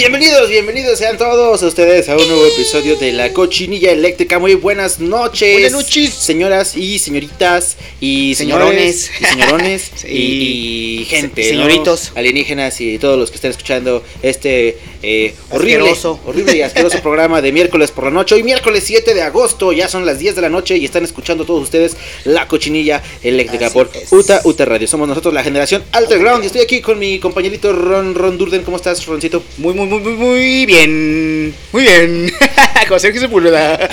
Bienvenidos, bienvenidos sean todos ustedes a un nuevo episodio de La Cochinilla Eléctrica. Muy buenas noches. Buenas noches. Señoras y señoritas y Señorones. y señorones Sí. y, y gente, Se- ¿no? señoritos. alienígenas y todos los que estén escuchando este eh, horrible, horrible y asqueroso programa de miércoles por la noche. Hoy miércoles 7 de agosto, ya son las 10 de la noche y están escuchando todos ustedes La Cochinilla Eléctrica Así por es. UTA UTA Radio. Somos nosotros la generación Underground y estoy aquí con mi compañerito Ron Ron Durden. ¿Cómo estás, Roncito? Muy, muy, muy, muy, muy bien. Muy bien. Con Sergio Sepúlveda.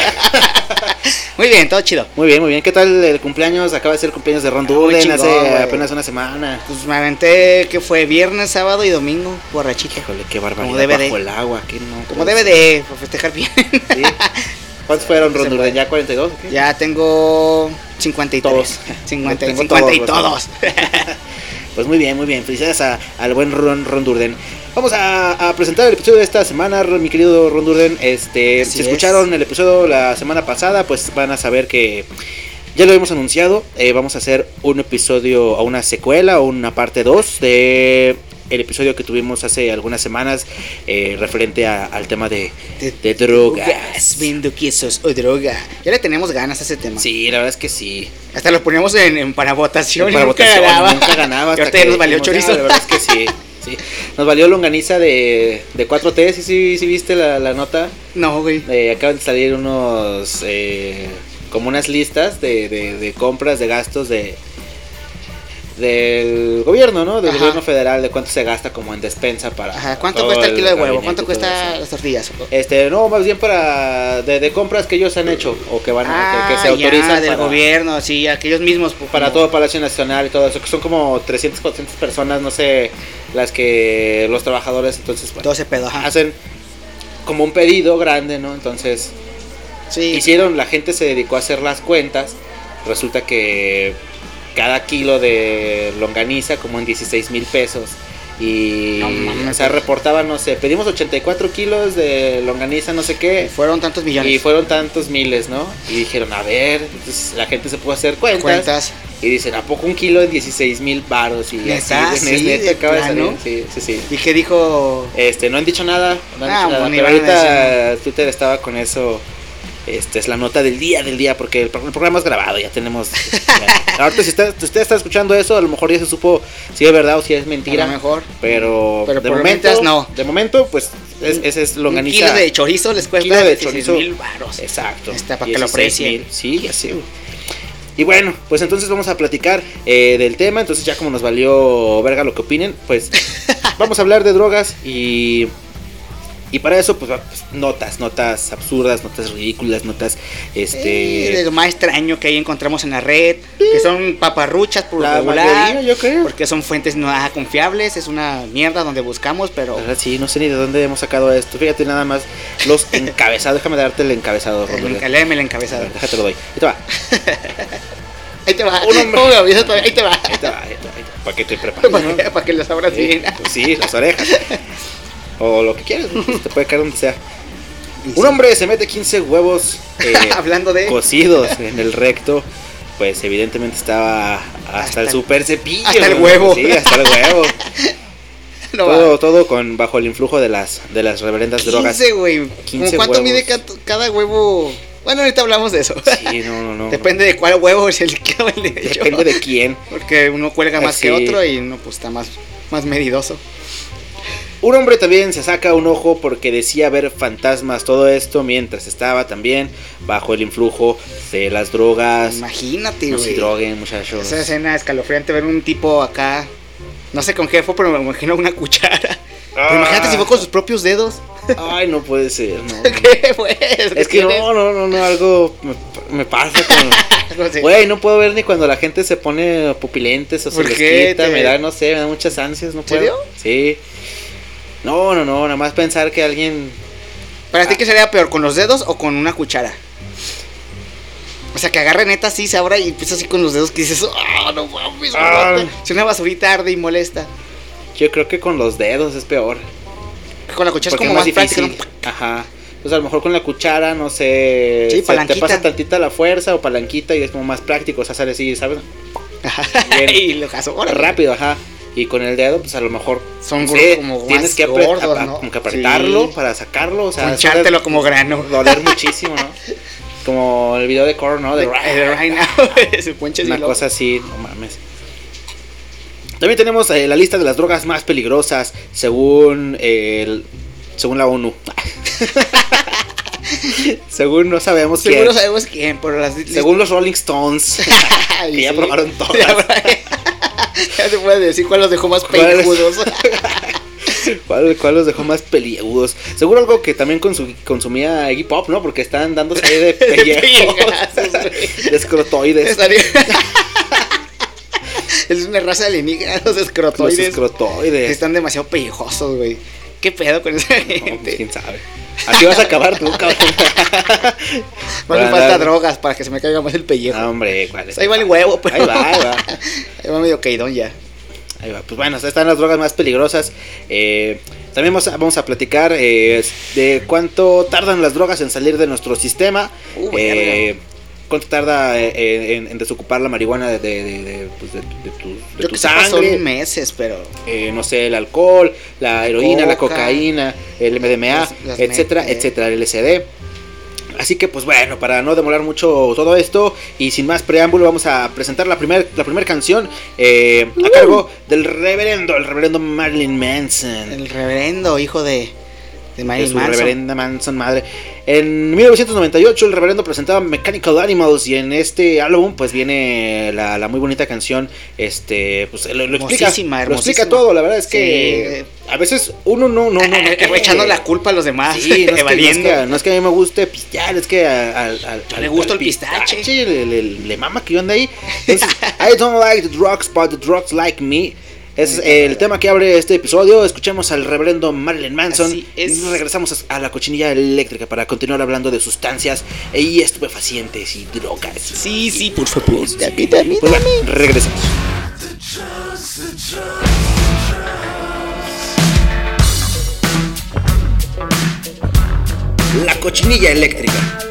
Muy bien, todo chido. Muy bien, muy bien. ¿Qué tal el cumpleaños? Acaba de ser el cumpleaños de Ron Ah, Durden chingón, hace apenas una semana. Pues me aventé que fue viernes, sábado y domingo, borrachito. Híjole, qué barbaridad. Como debe de. Bajo el agua, que no. Como pues, debe de, para festejar bien. sí. ¿Cuántos fueron, Ron puede. ¿Ya 42? o qué? Ya tengo 53. Todos. 50, Tengo 50 y todos, todos. Pues muy bien, muy bien. Felicidades a- al buen Ron, Ron Durden. Vamos a, a presentar el episodio de esta semana, mi querido Ron Durden. Este, Así si es. escucharon el episodio la semana pasada, pues van a saber que ya lo hemos anunciado. eh, vamos a hacer un episodio o una secuela o una parte 2 de el episodio que tuvimos hace algunas semanas eh, referente a- al tema de, de drogas. Viendo quesos o droga. Ya le tenemos ganas a ese tema. Sí, la verdad es que sí. Hasta lo poníamos en, en para votación Para y nunca votación, ganaba. Nunca ganaba. Y hasta ahorita que ya nos valió dijimos, chorizo. "Ah, la verdad es que sí. sí. Nos valió longaniza de, de 4T. ¿Sí, sí, sí viste la, la nota? No, güey. Eh, acaban de salir unos. eh, como unas listas de, de, de compras, de gastos de del gobierno, ¿no? Del Ajá. gobierno federal, de cuánto se gasta como en despensa para. Ajá, ¿cuánto cuesta el kilo de huevo? ¿Cuánto cuesta las tortillas? Este, no, más bien para. de, de compras que ellos han hecho o que van a. que, que se Ah, autorizan ya, del para- gobierno, sí, aquellos mismos. pues, para todo Palacio Nacional y todo eso, que son como 300, 400 personas, no sé, las que los trabajadores, entonces, bueno, Todo ese pedo, ajá. hacen como un pedido grande, ¿no? Entonces, Sí. hicieron, la gente se dedicó a hacer las cuentas, resulta que cada kilo de longaniza como en 16 mil pesos. Y, No mames. o sea, reportaban, no sé, pedimos 84 kilos de longaniza, no sé qué. Fueron tantos millones. Y fueron tantos miles, ¿no? Y dijeron, a ver, entonces la gente se pudo hacer cuentas. cuentas. Y dicen, ¿a poco un kilo de 16 mil baros? Y ¿Neta? así, Sí, neta, acaba de salir. Sí, sí, sí. ¿Y qué dijo? Este, no han dicho nada, no han Ah, dicho nada, pues pero ahorita Twitter estaba con eso. Este es la nota del día del día porque el, pro- el programa es grabado, ya tenemos. ya. Ahorita si usted, está escuchando eso, a lo mejor ya se supo si es verdad o si es mentira. A lo mejor. Pero, Pero de momento no. De momento, pues es, ese es Un longaniza. kilo de chorizo les cuesta Kilo de 16 chorizo. mil varos. Exacto. Está para que lo 16 aprecien. Sí, ya sé. güey. Y bueno, pues entonces vamos a platicar eh, del tema. Entonces ya como nos valió verga lo que opinen, pues vamos a hablar de drogas y... Y para eso, pues, pues, notas, notas absurdas, notas ridículas, notas, este... De lo más extraño que ahí encontramos en la red, que son paparruchas por lo la regular, mayoría, yo creo. porque son fuentes nada confiables, es una mierda donde buscamos, pero verdad, sí, no sé ni de dónde hemos sacado esto. Fíjate nada más los encabezados. Déjame darte el encabezado, Rodolfo. léeme el encabezado. ver, déjate lo doy. Ahí te va. Ahí te va. Un hombre. ¿Cómo me avisas todavía? Ahí te va. Ahí te va, ahí te va, ahí te va. Para que te prepares. Para ¿no? que, para que lo abras Sí, bien. pues sí, las orejas. O lo que quieras, ¿no? Pues te puede caer donde sea. Un hombre se mete 15 huevos eh, Hablando de. cocidos en el recto. Pues evidentemente estaba hasta, Hasta el super cepillo. hasta el ¿no? huevo. Sí, hasta el huevo. No, todo, va. todo con bajo el influjo de las de las reverendas drogas. 15, güey. 15 ¿Cómo ¿Cuánto huevos. mide ca- cada huevo? Bueno, ahorita hablamos de eso. Sí, no, no, no. Depende de cuál huevo es el que derecho. Depende de quién. Porque uno cuelga más que Así. otro y uno pues está más, más medidoso. Un hombre también se saca un ojo porque decía ver fantasmas, todo esto mientras estaba también bajo el influjo de las drogas. Imagínate, No se droguen, muchachos. Esa escena escalofriante ver un tipo acá. No sé con qué fue, pero me imagino una cuchara. Pero imagínate si fue con sus propios dedos. Ay, no puede ser, no. ¿Qué fue? Es que no, no, no, no, algo me, me pasa con... Güey, no puedo ver ni cuando la gente se pone pupilentes o se ¿Por les qué? quita, Te- me da, no sé, me da muchas ansias, no puedo. serio? Sí. No, no, no, nada más pensar que alguien ¿Para ti qué sería peor, con los dedos o con una cuchara? O sea, que agarre neta así, se abra y empieza así con los dedos que dices, ¡ah, no mames! Ah. Si una basurita arde y molesta. Yo creo que con los dedos es peor. Con la cuchara es como es más, más difícil. práctico. ¿no? Ajá. Pues a lo mejor con la cuchara, no sé. Sí, se te pasa tantita la fuerza o palanquita y es como más práctico. O sea, sale así, ¿sabes? Bien. y lo caso. Rápido, ajá. Y con el dedo, pues a lo mejor. Son gru- como tienes que, gordos, a- a- ¿no? como que apretarlo Sí. para sacarlo. O sea, como grano. Doler muchísimo, ¿no? Como el video de Core, ¿no? De, De, right now. Una cosa así, no mames. También tenemos eh, la lista de las drogas más peligrosas según el, según la ONU. según no sabemos quién. Seguro sabemos quién, pero las Según los Rolling Stones. que ya probaron todas. Ya, se puede decir cuál los dejó más pelijudos. ¿Cuál, cuál los dejó más peliagudos? Seguro algo que también consu- consumía Iggy Pop, ¿no? Porque están dándose ahí de pellejos. de escrotoides. Estaría- es una raza alienígena, los Los escrotoides. escrotoides. Están demasiado pellejosos, güey. ¿Qué pedo con esa No, pues, gente? quién sabe. Así vas a acabar tú, cabrón. No me falta drogas para que se me caiga más el pellejo. No, hombre, ¿cuál es? Ahí va el huevo, pero. Ahí va, ahí va. Ahí va medio caidón ya. Ahí va. Pues bueno, están las drogas más peligrosas. Eh, también vamos a, vamos a platicar eh, de cuánto tardan las drogas en salir de nuestro sistema. Uh, Eh, cuánto tarda eh, en, en desocupar la marihuana de, de, de- de, pues, tu, de Yo tu que sepa son sangre. meses, pero. Eh, no sé, el alcohol, la heroína, la Coca. cocaína, el MDMA, Las- las etcétera, etcétera, el LSD. Así que pues bueno, para no demorar mucho todo esto y sin más preámbulo vamos a presentar la primera la primer canción eh, a cargo del reverendo, el reverendo Marilyn Manson. El reverendo hijo de. De de su Manson. reverenda Manson madre. En 1998 el reverendo presentaba Mechanical Animals y en este álbum pues viene la, la muy bonita canción, este, pues lo, lo explica, Hermosísima, lo explica todo, la verdad es que a veces uno no, no, no, no Eh, echando la culpa a los demás. Sí, no es, que, no, es que, no es que a mí me guste pistear, es que al- al- al- Le gusta el pistache. Le, le- le mama que yo ande ahí. Entonces, I don't like the drugs, but the drugs like me. Es el tema que abre este episodio. Escuchemos al reverendo Marilyn Manson. Y regresamos a la cochinilla eléctrica para continuar hablando de sustancias y estupefacientes y drogas. Sí, sí, por favor. Permítame. Pues bueno, regresamos. La cochinilla eléctrica.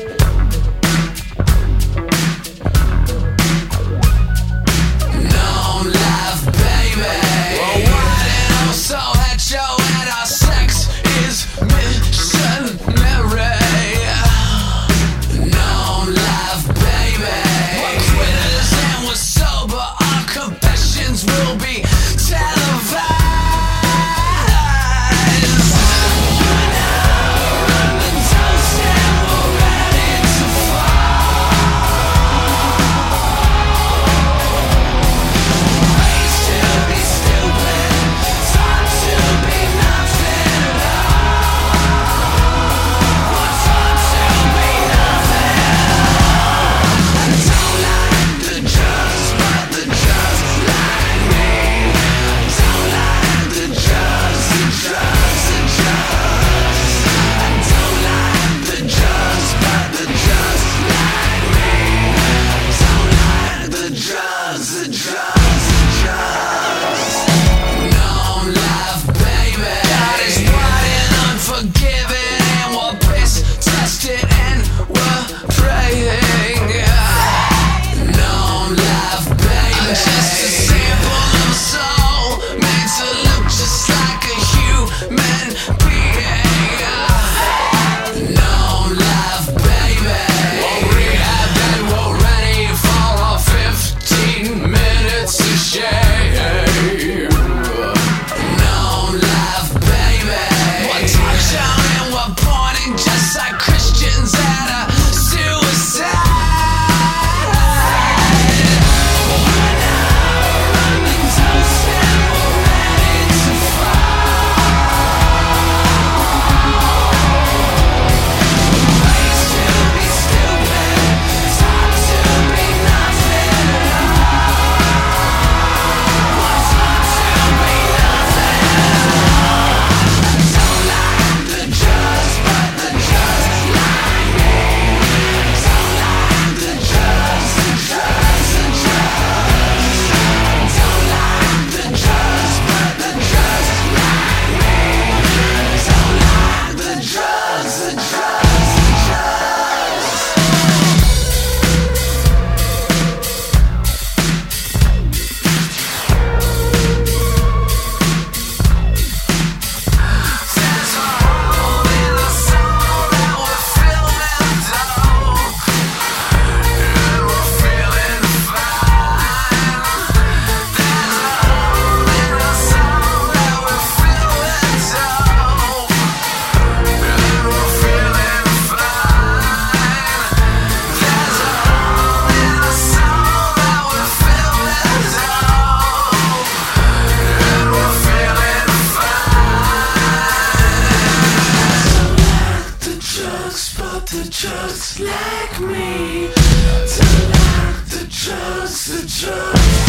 Drugs like me. Don't like the drugs, the drugs.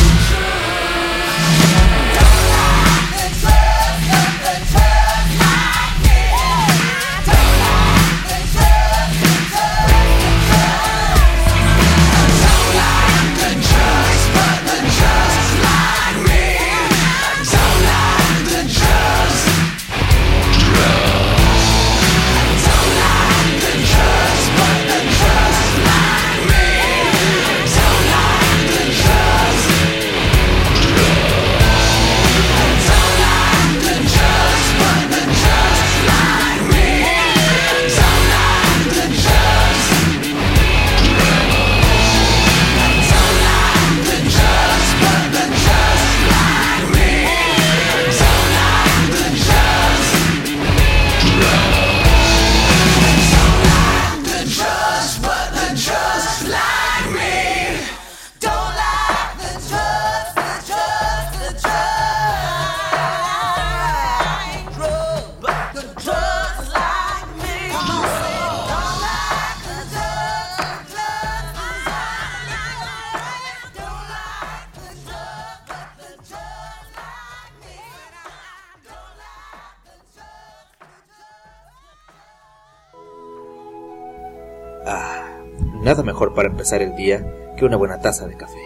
Empezar el día que una buena taza de café.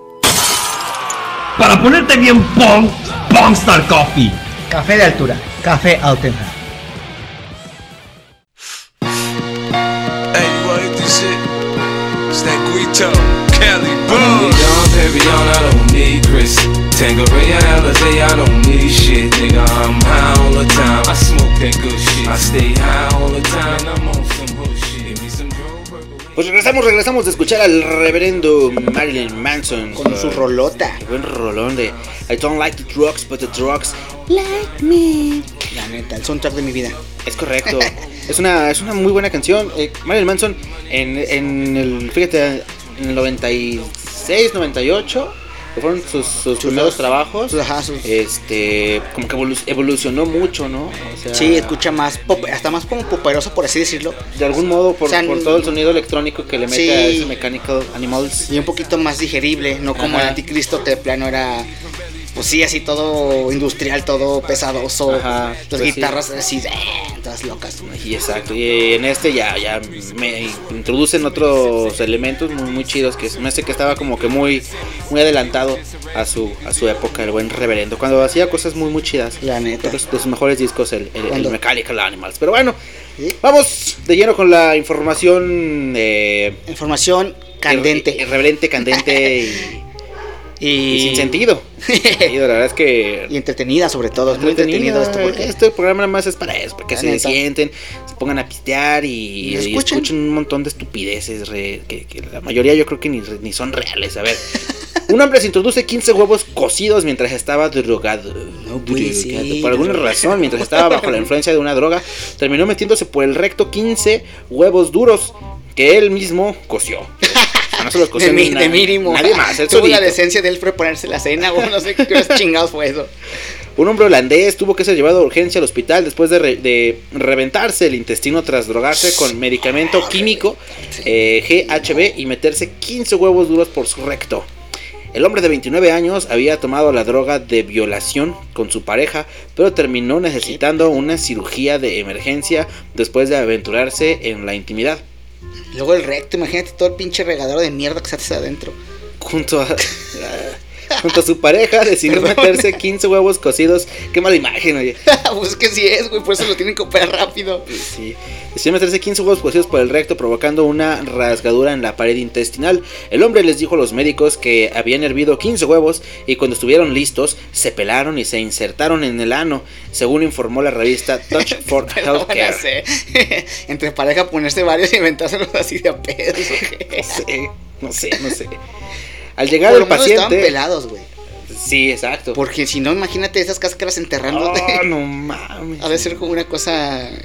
Para ponerte bien pong, Pongstar Coffee. Café de altura, café Altenham. Tangeray, Alizé, I don't need shit, nigga. I'm high all the time. I smoke that good shit. I stay high all the time. I'm on Pues regresamos, regresamos de escuchar al reverendo Marilyn Manson. Con su rolota. Buen rolón de I don't like the drugs, but the drugs like me. La neta, el soundtrack de mi vida. Es correcto. es, una, es una muy buena canción. Eh, Marilyn Manson, en, en el, fíjate, en el 96, 98, que fueron sus, sus primeros trabajos. ajá, sus- Este, como que evolu- evolucionó mucho, ¿no? O sea, Sí, escucha más, pop, hasta más como poperoso, por así decirlo. De algún modo, por, O sea, por todo el sonido electrónico que le mete Sí. a ese Mechanical Animals. Y un poquito más digerible, no como Ajá. el anticristo que de plano era, pues sí, así todo industrial, todo pesadoso. Ajá, Las pues sí. guitarras así, eh, todas locas. Y exacto, y en este ya, ya me introducen otros elementos muy, muy chidos que me hace que estaba como que muy, muy adelantado a su, a su época, el buen reverendo, cuando hacía cosas muy muy chidas. La neta. De sus mejores discos, el, el- el. Mechanical Animals. Pero bueno, ¿Sí? vamos de lleno con la información eh, Información candente. irre- irreverente, candente y, y, y sin sentido. Sin sentido, La verdad es que y entretenida sobre todo, es muy entretenido esto porque Este programa nada más es para eso, para que La se neta. sienten, se pongan a pistear y, Y y escuchen. escuchen. un montón de estupideces re- que, que la mayoría yo creo que ni, ni son reales. A ver, un hombre se introduce 15 huevos cocidos mientras estaba drogado. No puede Drogado. ser. Por alguna razón, mientras estaba bajo la influencia de una droga, terminó metiéndose por el recto 15 huevos duros que él mismo coció. Sea, no se los coció de, mínimo. Nadie más, él Tuvo la decencia de él prepararse la cena o no sé qué chingados fue eso. Un hombre holandés tuvo que ser llevado a urgencia al hospital después de, re- de reventarse el intestino tras drogarse con medicamento químico eh, GHB y meterse 15 huevos duros por su recto. El hombre de 29 años había tomado la droga de violación con su pareja, pero terminó necesitando una cirugía de emergencia después de aventurarse en la intimidad. Luego el recto, imagínate todo el pinche regadero de mierda que se hace adentro. Junto a, junto a su pareja decidió meterse 15 huevos cocidos. Qué mala imagen, oye. pues es que sí es, güey, por eso lo tienen que operar rápido. Sí. Decidió meterse 15 huevos cocidos por el recto, provocando una rasgadura en la pared intestinal. El hombre les dijo a los médicos que habían hervido 15 huevos y cuando estuvieron listos, se pelaron y se insertaron en el ano, según informó la revista Touch for Healthcare. Entre pareja ponerse varios y inventárselos así de a pedos. No sé, no sé, no sé. Al llegar Por el menos estaban paciente. pelados, güey. Sí, exacto. Porque si no, imagínate esas cáscaras enterrándote. Oh, no mames. Ha de ser como una cosa.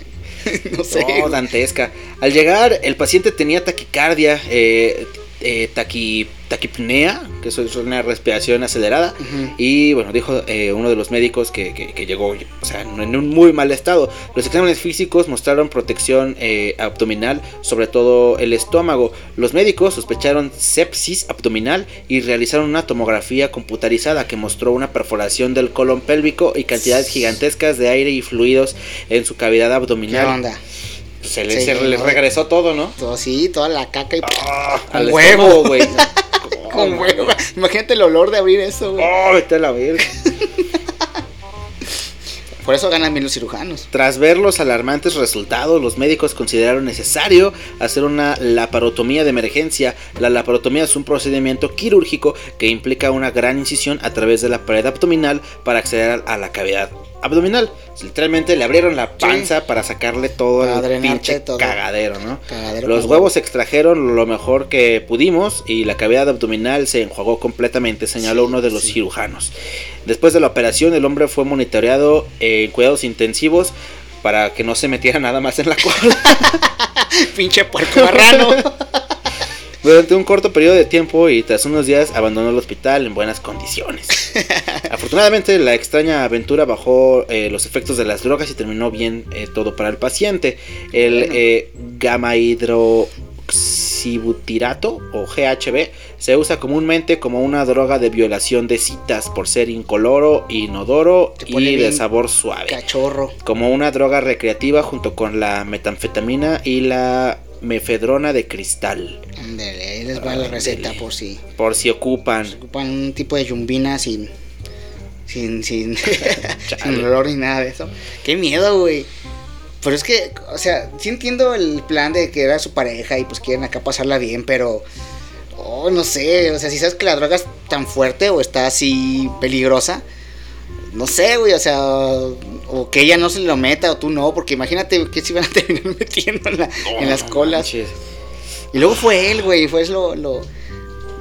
No sé. No, dantesca. Al llegar, el paciente tenía taquicardia, eh, eh, taqui- taquipnea, que eso es una respiración acelerada. Y bueno, dijo eh, uno de los médicos que, que- que llegó o sea, en un muy mal estado. Los exámenes físicos mostraron protección eh, abdominal, sobre todo el estómago. Los médicos sospecharon sepsis abdominal y realizaron una tomografía computarizada que mostró una perforación del colon pélvico y cantidades gigantescas de aire y fluidos en su cavidad ¿Qué abdominal. onda? Se le, se regresó todo, ¿no? Todo sí, toda la caca y Al con estómago, huevo, güey. Con huevo. Imagínate el olor de abrir eso, güey. Oh, vete a la verga. Por eso ganan bien los cirujanos. Tras ver los alarmantes resultados, los médicos consideraron necesario hacer una laparotomía de emergencia. La laparotomía es un procedimiento quirúrgico que implica una gran incisión a través de la pared abdominal para acceder a la cavidad abdominal. Literalmente le abrieron la panza para sacarle todo el pinche todo. cagadero, ¿no? Cagadero Los huevos se extrajeron lo mejor que pudimos y la cavidad abdominal se enjuagó completamente, señaló Sí, uno de los sí. cirujanos. Después de la operación, el hombre fue monitoreado en cuidados intensivos para que no se metiera nada más en la cola. Pinche puerco marrano. Durante un corto periodo de tiempo y tras unos días abandonó el hospital en buenas condiciones. Afortunadamente la extraña aventura bajó eh, los efectos de las drogas y terminó bien eh, todo para el paciente. El Bueno. eh, gamma hidroxibutirato o GHB se usa comúnmente como una droga de violación de citas por ser incoloro, inodoro y de sabor suave Cachorro. como una droga recreativa junto con la metanfetamina y la mefedrona de cristal, Ándale, ahí les va la receta por si por si ocupan. ocupan un tipo de yumbina sin. Sin, sin, sin olor ni nada de eso. Qué miedo, güey. Pero es que, o sea, sí entiendo el plan de que era su pareja y pues quieren acá pasarla bien, pero. Oh, no sé, o sea, si sabes que la droga es tan fuerte o está así peligrosa, no sé, güey, o sea, o que ella no se lo meta o tú no, porque imagínate que se iban a terminar metiendo en, la- en las colas. manches. Y luego fue él, güey, fue lo. lo,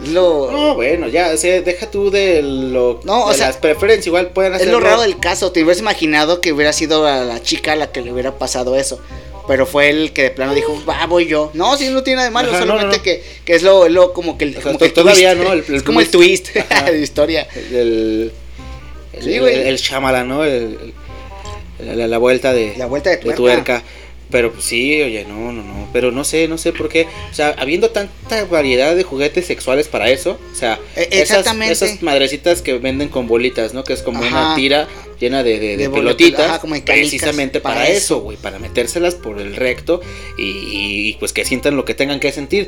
lo No, bueno, ya, o sea, deja tú de lo No, o de sea, las preferencias, igual pueden Es hacerlo. lo raro del caso, te hubieras imaginado que hubiera sido a la chica a la que le hubiera pasado eso. Pero fue él que de plano dijo, va, voy yo. No, sí, no tiene nada de malo, Ajá, solamente no. Que, que es lo, lo como que el, O sea, como que el todavía, twist. ¿no? El- el es como el twist. Ajá. de la historia. El, el, Sí, el, güey. el Shyamalan, ¿no? El- el- la, la vuelta de, La vuelta de tuerca. tuerca. Pero pues, sí, oye, no, no, no. Pero no sé, no sé por qué. O sea, habiendo tanta variedad de juguetes sexuales para eso. O sea, E- esas, exactamente. esas madrecitas que venden con bolitas, ¿no? Que es como Ajá. una tira llena de, de- de De pelotitas. ajá, como precisamente para, para eso, güey. Para metérselas por el recto y, y, pues que sientan lo que tengan que sentir.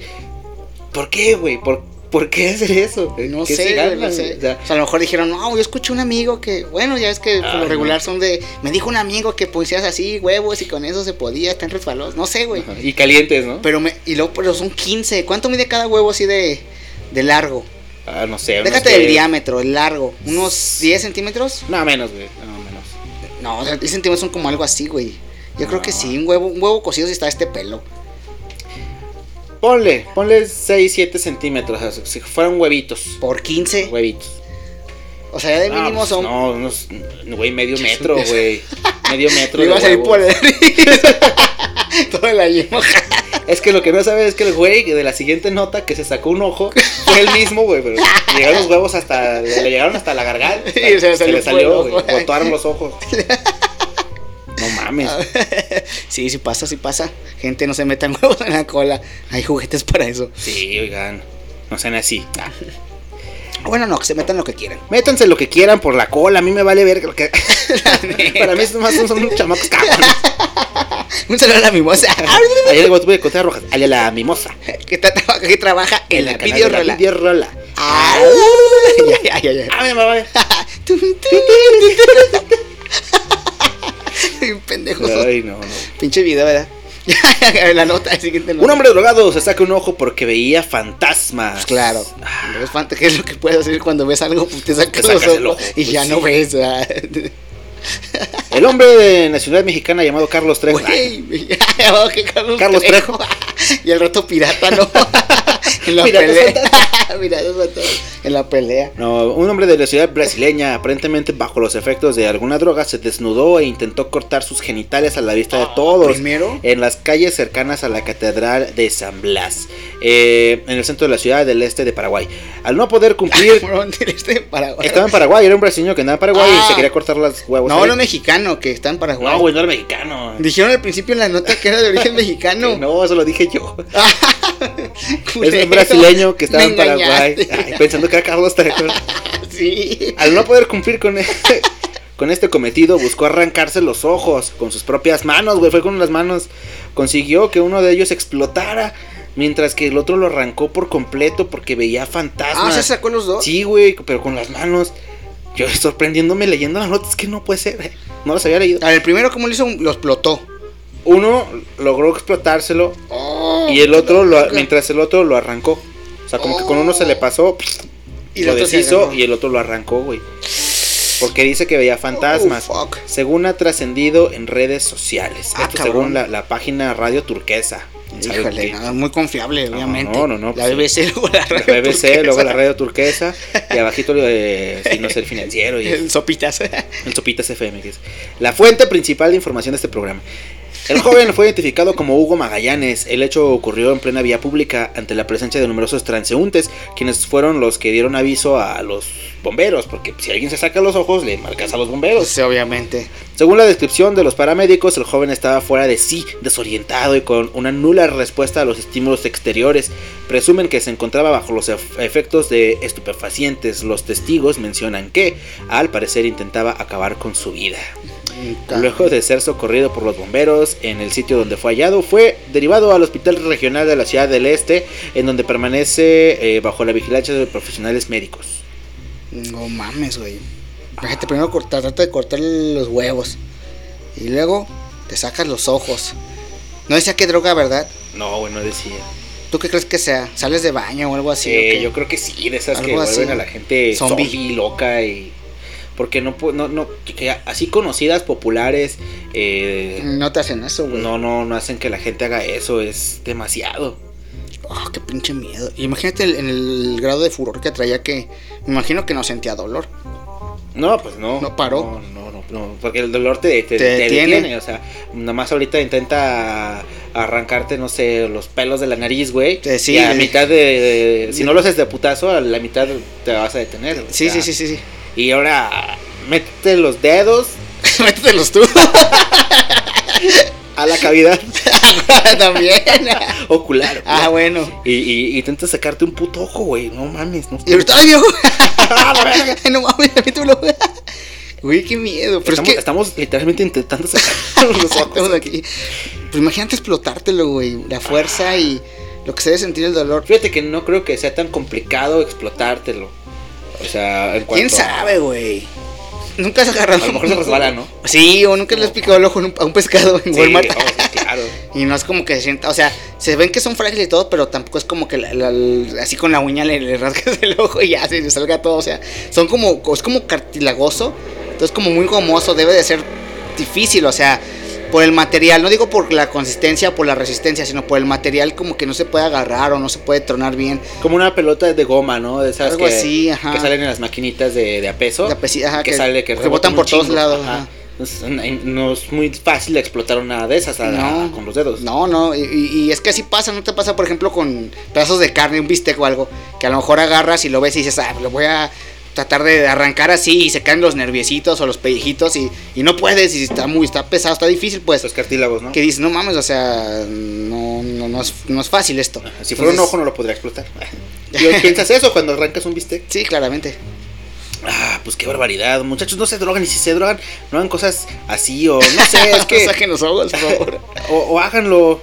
¿Por qué, güey? ¿Por, ¿Por qué hacer eso? No ¿Qué sé, se güey, gana, no sé. güey? O sea, O sea, a lo mejor dijeron, no, yo escuché un amigo que, bueno, ya es que por lo regular son de, me dijo un amigo que pusieras así huevos y con eso se podía, están resbalosos, no sé, güey. y calientes, ¿no? Pero me, y luego, pero son 15, ¿cuánto mide cada huevo así de, de largo? Ah, no sé. Déjate que- del diámetro, el largo. ¿Unos 10 centímetros? No, menos, güey. No, menos. No, o sea, 10 centímetros son como algo así, güey. Yo creo que sí, un huevo, un huevo cocido si está este pelo. Ponle, ponle 6, 7 centímetros. o sea, si fueran huevitos. Por 15. Huevitos. O sea, ya de No, mínimo pues, son. No, unos. Güey, medio metro, güey. Medio metro. Le de iba a salir por el Todo el año. Es que lo que no sabes es que el güey de la siguiente nota que se sacó un ojo fue el mismo, güey. Pero llegaron los huevos hasta. Le llegaron hasta la garganta. Sí, se le salió le salió, güey. Botaron los ojos. No mames. sí, sí pasa, sí pasa. Gente, no se metan huevos en la cola. Hay juguetes para eso. Sí, oigan. No sean así. Ah. Bueno, no, que se metan lo que quieran. Métanse lo que quieran por la cola, a mí me vale ver lo que... Para mí estos más son, son chamacos cabrones. Un saludo a la mimosa. Ayer tuve que contar rojas. A la mimosa. que, tra- trabaja- que trabaja en la canal de video rola. videorola. Ah, ya, ya, ya, ya. Ah, mi pendejos. Ay, no, no. Pinche video, ¿verdad? la nota, el siguiente nota. Un hombre drogado se saca un ojo porque veía fantasmas. Pues claro. Fanta- ¿Qué es lo que puedes hacer cuando ves algo? Pues te sacas, Te sacas el ojo, y pues ya sí. no ves. ¿verdad? El hombre de nacionalidad mexicana llamado Carlos Trejo. Carlos, Carlos Trejo. y el rato pirata, ¿no? En la Piratas pelea. Fantasmas. En la pelea. No, un hombre de la ciudad brasileña, aparentemente bajo los efectos de alguna droga, se desnudó e intentó cortar sus genitales a la vista de todos. primero. En las calles cercanas a la catedral de San Blas, eh, en el centro de la ciudad del este de Paraguay. Al no poder cumplir. Fueron del este de Paraguay. Estaba en Paraguay, era un brasileño que andaba en Paraguay Ah. y se quería cortar las huevos. No, ahí. no mexicano, que está en Paraguay. No, güey, no era mexicano. Dijeron al principio en la nota que era de origen mexicano. No, eso lo dije yo. Es un brasileño que estaba en Paraguay. Ay, pensando que era Carlos Trejo. Sí. Al no poder cumplir con este, con este cometido, buscó arrancarse los ojos con sus propias manos, güey. Fue con las manos. Consiguió que uno de ellos explotara. Mientras que el otro lo arrancó por completo porque veía fantasmas. Ah, ¿se sacó los dos? Sí, güey, pero con las manos. Yo sorprendiéndome leyendo las notas, que no puede ser. eh. No las había leído. A ver, el primero, ¿cómo lo hizo? Lo explotó. Uno logró explotárselo Oh, y el otro, lo, mientras el otro lo arrancó. O sea, como que con uno se le pasó, Y lo deshizo y el otro lo arrancó, güey. Porque dice que veía fantasmas. Oh, fuck. según ha trascendido en redes sociales. Ah, Esto según la, la página Radio Turquesa. ¿Sabe Híjole, no, muy confiable, obviamente. no, no, no, La pues, BBC, luego la La radio. BBC, turquesa. luego la radio turquesa y abajito eh, si no es el financiero y El sopitas. el Sopitas FM. que es la fuente principal de información de este programa. El joven fue identificado como Hugo Magallanes. El hecho ocurrió en plena vía pública ante la presencia de numerosos transeúntes, quienes fueron los que dieron aviso a los bomberos, porque si alguien se saca los ojos, le marcas a los bomberos. Sí, obviamente. Según la descripción de los paramédicos, el joven estaba fuera de sí, desorientado y con una nula respuesta a los estímulos exteriores. Presumen que se encontraba bajo los ef- efectos de estupefacientes. Los testigos mencionan que, al parecer, intentaba acabar con su vida. Luego de ser socorrido por los bomberos en el sitio donde fue hallado, fue derivado al Hospital Regional de la Ciudad del Este, en donde permanece eh, bajo la vigilancia de profesionales médicos. No mames, güey. Fíjate, primero cortar, trata de cortar los huevos. Y luego te sacas los ojos. No decía qué droga, ¿verdad? No, bueno, decía. ¿Tú qué crees que sea? ¿Sales de baño o algo así? Eh, o yo creo que sí, de esas que vuelven así. a la gente Zombie. zombie, loca y porque no no no que así conocidas populares eh, No te hacen eso, güey. no no no hacen que la gente haga eso, es demasiado. Ah, qué pinche miedo. Imagínate el- en el grado de furor que traía que. Me imagino que no sentía dolor. No, pues no. No paró. No, no, no, no, porque el dolor te, te, Te te detiene. detiene. O sea, nomás ahorita intenta arrancarte, no sé, los pelos de la nariz, güey. Sí, y a de- mitad de, de- Si no lo haces de putazo, a la mitad te vas a detener. o Sí, sea, sí, sí, sí, sí. Y ahora, métete los dedos Métetelos tú. a la cavidad También. ocular. ah, bueno. Y, y, y intenta sacarte un puto ojo, güey. No mames, no. Y ahorita, ¡ay, viejo! No mames, métemelo. Güey, qué miedo. Pero estamos, es que. estamos literalmente intentando sacar los ojos. aquí. Pues imagínate explotártelo, güey. La fuerza y lo que se debe sentir el dolor. Fíjate que no creo que sea tan complicado explotártelo. O sea, en cuanto ¿Quién sabe, güey? Nunca se agarrado. A lo mejor se resbala, ¿no? Sí, o nunca le has picado el ojo a un pescado en Sí, Walmart. oh, sí, claro. Y no es como que se sienta, o sea, se ven que son frágiles y todo, pero tampoco es como que la- la- así con la uña le, le rasgas el ojo y ya se le salga todo. O sea, son como, es como cartilagoso, entonces como muy gomoso, debe de ser difícil, o sea, por el material, no digo por la consistencia o por la resistencia, sino por el material como que no se puede agarrar o no se puede tronar bien. Como una pelota de goma, ¿no? De esas Algo que, así, ajá. que salen en las maquinitas de, de a peso. De a pesi- ajá, que, que- sale, que, que botan rebotan por todos lados, Ajá. no es muy fácil explotar una de esas a- No. con los dedos. No, no, y, y- y es que así pasa, no te pasa, por ejemplo, con pedazos de carne, un bistec o algo, que a lo mejor agarras y lo ves y dices, ah, lo voy a tratar de arrancar así y se caen los nerviecitos o los pellejitos y, y no puedes y está muy, está pesado, está difícil, pues. Los cartílagos, ¿no? Que dices, no mames, o sea, no, no, no, es, no es fácil esto. Si fuera un ojo no lo podría explotar. ¿Y piensas eso cuando arrancas un bistec? Sí, claramente. Ah, pues qué barbaridad. Muchachos, no se drogan y si se drogan, no hagan cosas así o no sé, es que... Saquen los ojos, por favor. o, o háganlo.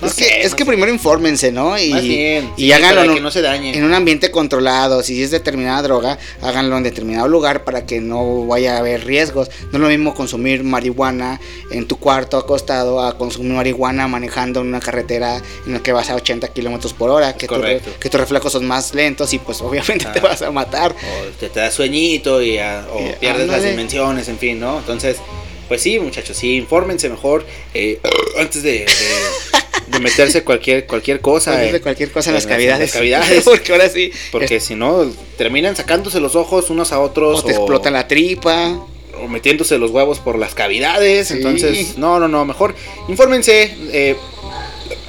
No es sé, que, es que primero infórmense, ¿no? Y, Más bien, y sí, háganlo para en un- que no se dañen. en un ambiente controlado. Si es determinada droga, háganlo en determinado lugar para que no vaya a haber riesgos. No es lo mismo consumir marihuana en tu cuarto acostado a consumir marihuana manejando en una carretera en la que vas a 80 kilómetros por hora. Que, tu que tus reflejos son más lentos y pues obviamente te Ah. vas a matar. o te, te da sueñito y, ah, o Y, pierdes las dimensiones, en fin, ¿no? Entonces, pues sí, muchachos, sí, infórmense mejor eh, antes de, de- de meterse cualquier cualquier cosa. Eh, cualquier cosa en las en cavidades. cavidades. Porque ahora sí. porque si no, terminan sacándose los ojos unos a otros. o te explota la tripa. o metiéndose los huevos por las cavidades. Sí. Entonces, no, no, no, mejor infórmense. eh,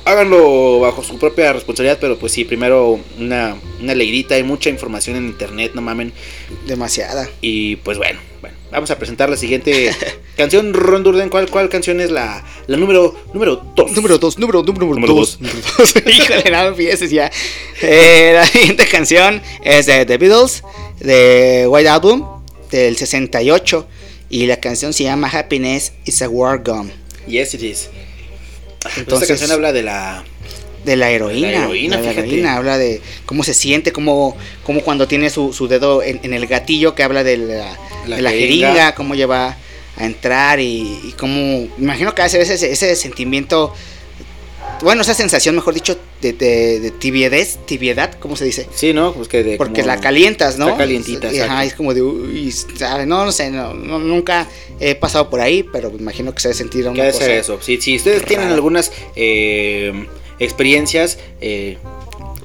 háganlo bajo su propia responsabilidad, pero pues sí, primero una, una leidita, hay mucha información en internet, no mamen. Demasiada. Y pues bueno, bueno, vamos a presentar la siguiente canción. Ron Durden, ¿cuál, cuál canción es la, la número número 2? Número 2, número, número, Número dos. dos. Híjole, no empieces ya. Eh, la siguiente canción es de The Beatles, de White Album, del 68. Y la canción se llama Happiness is a War Gum. Yes, it is. Entonces- Esta canción habla de la... De la heroína. De la heroína, de la fíjate. heroína, habla de cómo se siente, cómo, cómo cuando tiene su, su dedo en, en el gatillo que habla de la, La de la jeringa. jeringa, cómo lleva a entrar y, y cómo... Imagino que hace ese, ese sentimiento, bueno, esa sensación, mejor dicho, de, de, de tibiedez, tibiedad, ¿cómo se dice? Sí, ¿no? Pues que de Porque la calientas, ¿no? Está calientita, Ajá, exacto. es como de, uy, ¿sabe? No, no sé, no, no, nunca he pasado por ahí, pero me imagino que se debe sentir ¿Qué una de cosa. eso? Si, si ustedes tienen algunas eh, experiencias, eh,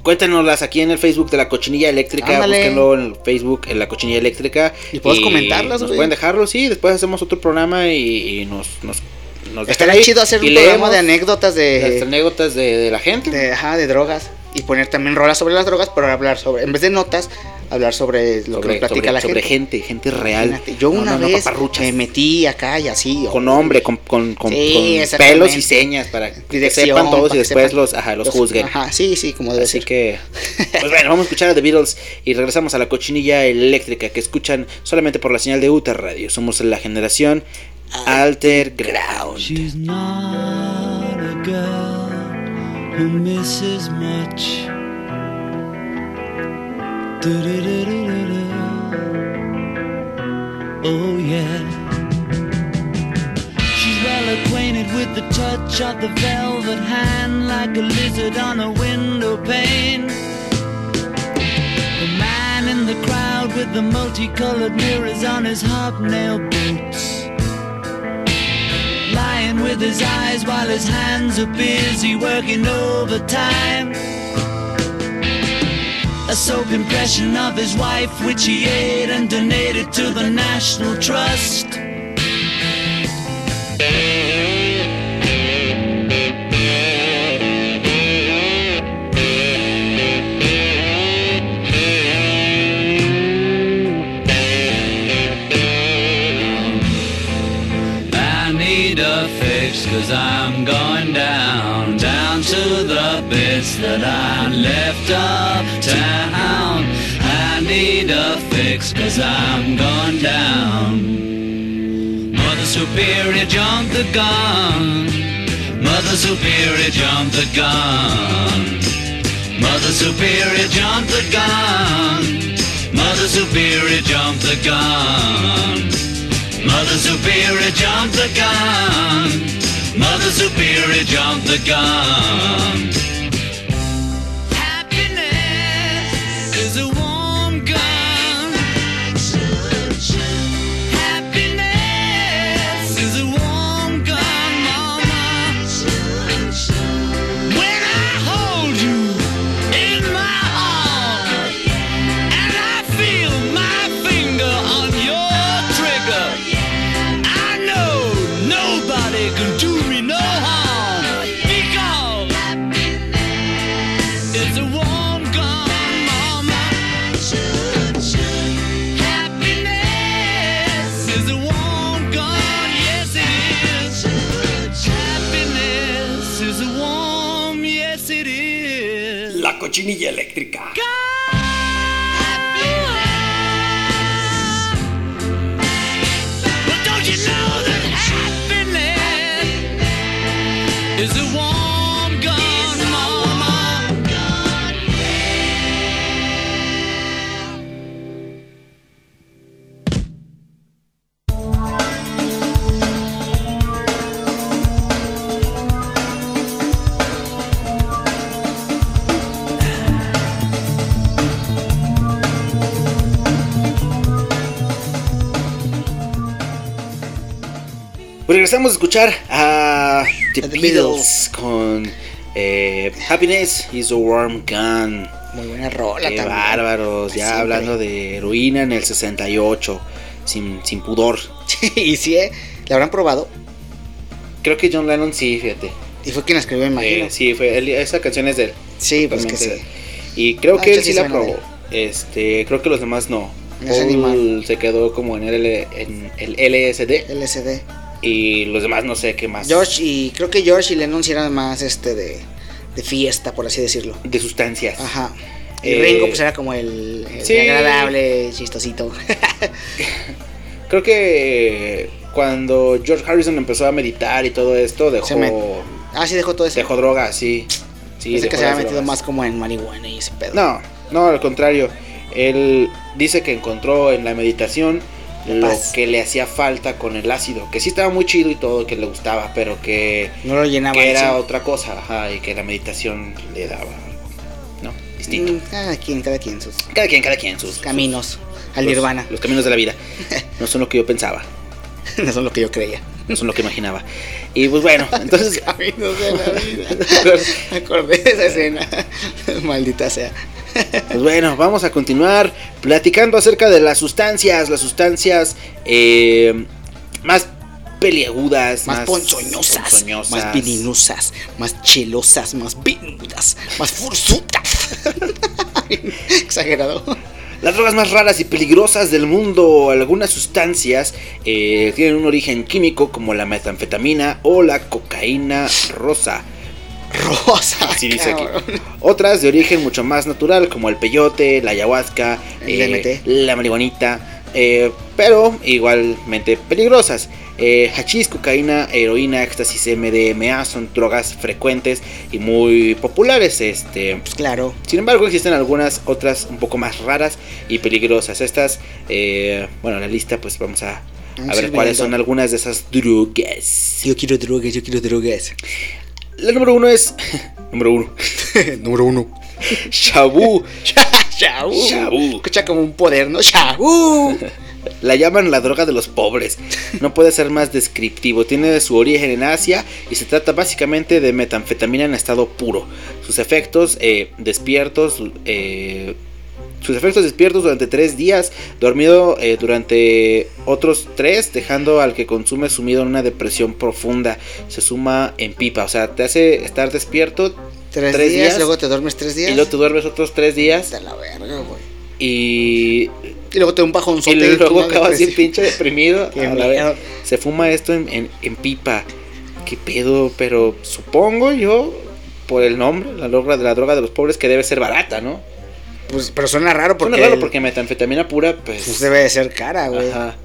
cuéntenoslas aquí en el Facebook de la Cochinilla Eléctrica. Ándale. Búsquenlo en el Facebook en la Cochinilla Eléctrica. Y puedes comentarlas, Nos güey. pueden dejarlo, sí. Después hacemos otro programa y, y nos, nos, nos Estaría chido hacer un programa de anécdotas de, anécdotas de, de la gente. de, ajá, de drogas y poner también rolas sobre las drogas, pero hablar sobre, en vez de notas, hablar sobre lo que sobre, nos platica sobre- la sobre gente. gente, gente real. Imagínate, Yo No, una no, vez me metí acá y así. con nombre, con, con, con- Sí, con exactamente. pelos y señas para que dirección, sepan todos para y que después sepan los, ajá, los juzguen. Ajá, sí, sí, como debe Así ser. que, pues bueno, vamos a escuchar a The Beatles y regresamos a la cochinilla eléctrica que escuchan solamente por la señal de Uta Radio. Somos la generación Alter Ground. She's not a girl who misses much. Oh, yeah. She's well acquainted with the touch of the velvet hand, like a lizard on a window pane. The man in the crowd with the multicolored mirrors on his hobnail boots lying with his eyes while his hands are busy working overtime. A soap impression of his wife, which he ate and donated to the National Trust. I need a fix cause I'm that I left uptown. I need a fix cause I'm going down. Mother Superior jumped the gun. Mother Superior jumped the gun. Mother Superior jumped the gun. Mother Superior jumped the gun. Mother Superior jumped the gun. Mother Superior jumped the gun. Regresamos a escuchar a The, The Beatles, con Eh, Happiness is a warm gun. Muy buena rola Qué también. bárbaros. Ya Siempre. hablando de heroína en el 68. Sin, sin pudor. y sí, ¿eh? ¿La habrán probado? Creo que John Lennon sí, fíjate. Y fue quien la escribió, me imagino. Eh, sí, fue, él- esa canción es de él. sí, pues que sí. totalmente. Y creo Ah, que él sí la probó. Este, creo que los demás no. Paul se quedó como en el, en el LSD LSD. Y los demás no sé qué más. George y creo que George y Lennon sí eran más este de, de fiesta, por así decirlo. De sustancias. Ajá. Y Eh, Ringo pues era como el, el sí. agradable, chistosito. Creo que cuando George Harrison empezó a meditar y todo esto, dejó, me- ah, sí dejó todo eso. dejó droga, sí. sí Pensé que se había metido drogas. más como en marihuana y ese pedo. No, no, al contrario. Él dice que encontró en la meditación lo que le hacía falta con el ácido. Que sí estaba muy chido y todo, que le gustaba, pero que, No lo llenaba. que era otra cosa. Ajá, y que la meditación le daba ¿no? Distinto. Mm, Cada quien, cada quien sus Cada quien, cada quien, sus caminos al los- nirvana. Los caminos de la vida. No son lo que yo pensaba, no son lo que yo creía. no son lo que imaginaba. Y pues bueno, entonces. Caminos de la vida. Acordé de esa escena. Maldita sea. Pues bueno, vamos a continuar platicando acerca de las sustancias, las sustancias eh, más peliagudas, Más, más, ponzoñosas, ponzoñosas. más veninosas, más chelosas, más venudas, más fursutas. Exagerado. Las drogas más raras y peligrosas del mundo, algunas sustancias eh, tienen un origen químico como la metanfetamina o la cocaína rosa. Rosa. Así dice aquí. Otras de origen mucho más natural como el peyote, la ayahuasca, eh, la marihuanita, eh, pero igualmente peligrosas. Eh, hachís, cocaína, heroína, éxtasis, MDMA son drogas frecuentes y muy populares. Este, Pues claro. sin embargo, existen algunas otras un poco más raras y peligrosas. Estas, eh, bueno, la lista, pues vamos a, a ver cuáles son algunas de esas drogas. Yo quiero drogas, yo quiero drogas. La número uno es. número uno. Número uno. Shabu. Shabu. Shabu. Escucha como un poder, ¿no? Shabu. La llaman la droga de los pobres. No puede ser más descriptivo. Tiene su origen en Asia y se trata básicamente de metanfetamina en estado puro. Sus efectos eh, despiertos. eh, sus efectos despiertos durante tres días, dormido eh, durante otros tres, dejando al que consume sumido en una depresión profunda. Se suma en pipa, o sea, te hace estar despierto Tres, Tres días, días. luego te duermes tres días. y luego te duermes otros tres días De la verga, güey. y Y luego te da un bajón Y luego acaba así pinche deprimido. Qué A la miedo. vez. Se fuma esto en, en- en pipa. ¿Qué pedo? Pero supongo yo, por el nombre, la droga, de la droga de los pobres, que debe ser barata, ¿no? Pues, pero suena raro porque. Suena raro porque metanfetamina pura, pues. pues debe de ser cara, güey. ajá.